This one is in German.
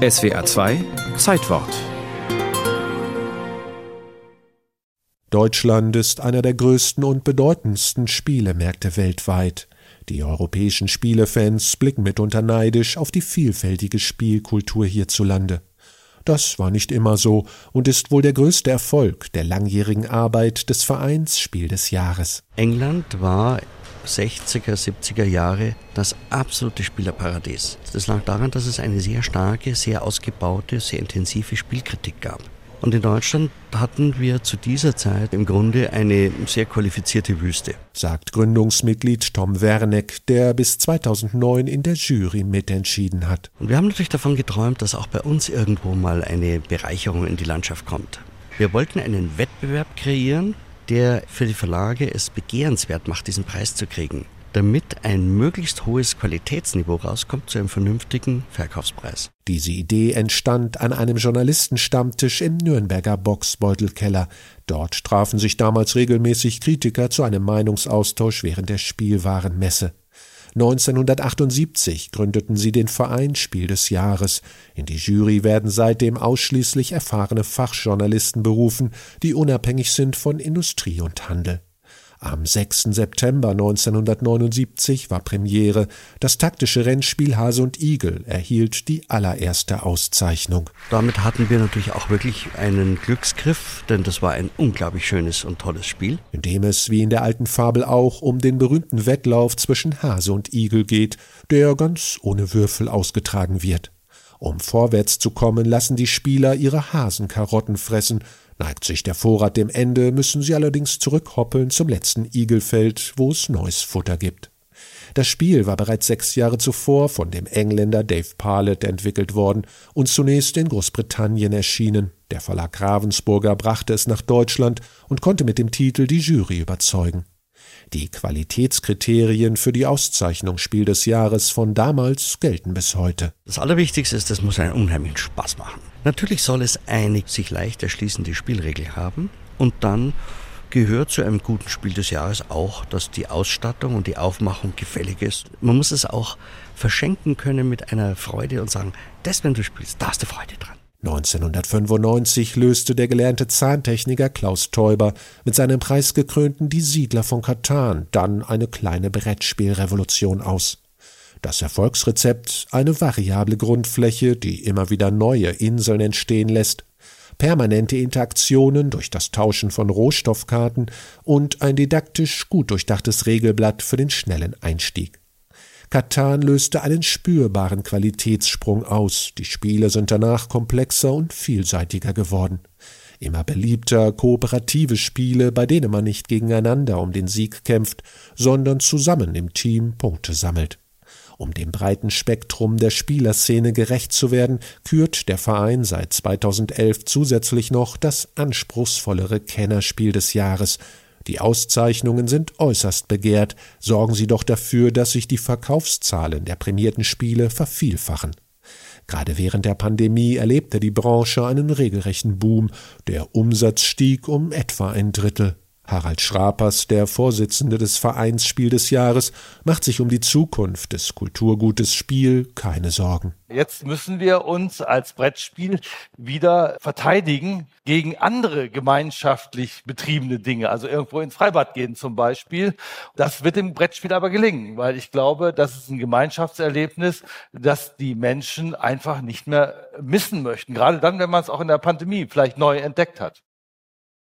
SWA 2 Zeitwort Deutschland ist einer der größten und bedeutendsten Spielemärkte weltweit. Die europäischen Spielefans blicken mitunter neidisch auf die vielfältige Spielkultur hierzulande. Das war nicht immer so und ist wohl der größte Erfolg der langjährigen Arbeit des Vereins Spiel des Jahres. England war 60er, 70er Jahre das absolute Spielerparadies. Das lag daran, dass es eine sehr starke, sehr ausgebaute, sehr intensive Spielkritik gab. Und in Deutschland hatten wir zu dieser Zeit im Grunde eine sehr qualifizierte Wüste. Sagt Gründungsmitglied Tom Werneck, der bis 2009 in der Jury mitentschieden hat. Und wir haben natürlich davon geträumt, dass auch bei uns irgendwo mal eine Bereicherung in die Landschaft kommt. Wir wollten einen Wettbewerb kreieren, der für die Verlage es begehrenswert macht, diesen Preis zu kriegen damit ein möglichst hohes Qualitätsniveau rauskommt zu einem vernünftigen Verkaufspreis. Diese Idee entstand an einem Journalistenstammtisch im Nürnberger Boxbeutelkeller. Dort trafen sich damals regelmäßig Kritiker zu einem Meinungsaustausch während der Spielwarenmesse. 1978 gründeten sie den Verein Spiel des Jahres. In die Jury werden seitdem ausschließlich erfahrene Fachjournalisten berufen, die unabhängig sind von Industrie und Handel. Am 6. September 1979 war Premiere. Das taktische Rennspiel Hase und Igel erhielt die allererste Auszeichnung. Damit hatten wir natürlich auch wirklich einen Glücksgriff, denn das war ein unglaublich schönes und tolles Spiel. In dem es, wie in der alten Fabel auch, um den berühmten Wettlauf zwischen Hase und Igel geht, der ganz ohne Würfel ausgetragen wird. Um vorwärts zu kommen, lassen die Spieler ihre Hasenkarotten fressen, Neigt sich der Vorrat dem Ende, müssen sie allerdings zurückhoppeln zum letzten Igelfeld, wo es neues Futter gibt. Das Spiel war bereits sechs Jahre zuvor von dem Engländer Dave Parlett entwickelt worden und zunächst in Großbritannien erschienen. Der Verlag Ravensburger brachte es nach Deutschland und konnte mit dem Titel die Jury überzeugen. Die Qualitätskriterien für die Auszeichnung Spiel des Jahres von damals gelten bis heute. Das Allerwichtigste ist, es muss einen unheimlichen Spaß machen. Natürlich soll es eine sich leicht erschließende Spielregel haben und dann gehört zu einem guten Spiel des Jahres auch, dass die Ausstattung und die Aufmachung gefällig ist. Man muss es auch verschenken können mit einer Freude und sagen, das, wenn du spielst, da hast du Freude dran. 1995 löste der gelernte Zahntechniker Klaus Teuber mit seinem preisgekrönten Die Siedler von Katan dann eine kleine Brettspielrevolution aus. Das Erfolgsrezept eine variable Grundfläche, die immer wieder neue Inseln entstehen lässt, permanente Interaktionen durch das Tauschen von Rohstoffkarten und ein didaktisch gut durchdachtes Regelblatt für den schnellen Einstieg. Katan löste einen spürbaren Qualitätssprung aus. Die Spiele sind danach komplexer und vielseitiger geworden. Immer beliebter kooperative Spiele, bei denen man nicht gegeneinander um den Sieg kämpft, sondern zusammen im Team Punkte sammelt. Um dem breiten Spektrum der Spielerszene gerecht zu werden, kürt der Verein seit 2011 zusätzlich noch das anspruchsvollere Kennerspiel des Jahres, die Auszeichnungen sind äußerst begehrt, sorgen Sie doch dafür, dass sich die Verkaufszahlen der prämierten Spiele vervielfachen. Gerade während der Pandemie erlebte die Branche einen regelrechten Boom, der Umsatz stieg um etwa ein Drittel. Harald Schrapers, der Vorsitzende des Vereins Spiel des Jahres, macht sich um die Zukunft des Kulturgutes Spiel keine Sorgen. Jetzt müssen wir uns als Brettspiel wieder verteidigen gegen andere gemeinschaftlich betriebene Dinge, also irgendwo ins Freibad gehen zum Beispiel. Das wird dem Brettspiel aber gelingen, weil ich glaube, das ist ein Gemeinschaftserlebnis, das die Menschen einfach nicht mehr missen möchten. Gerade dann, wenn man es auch in der Pandemie vielleicht neu entdeckt hat.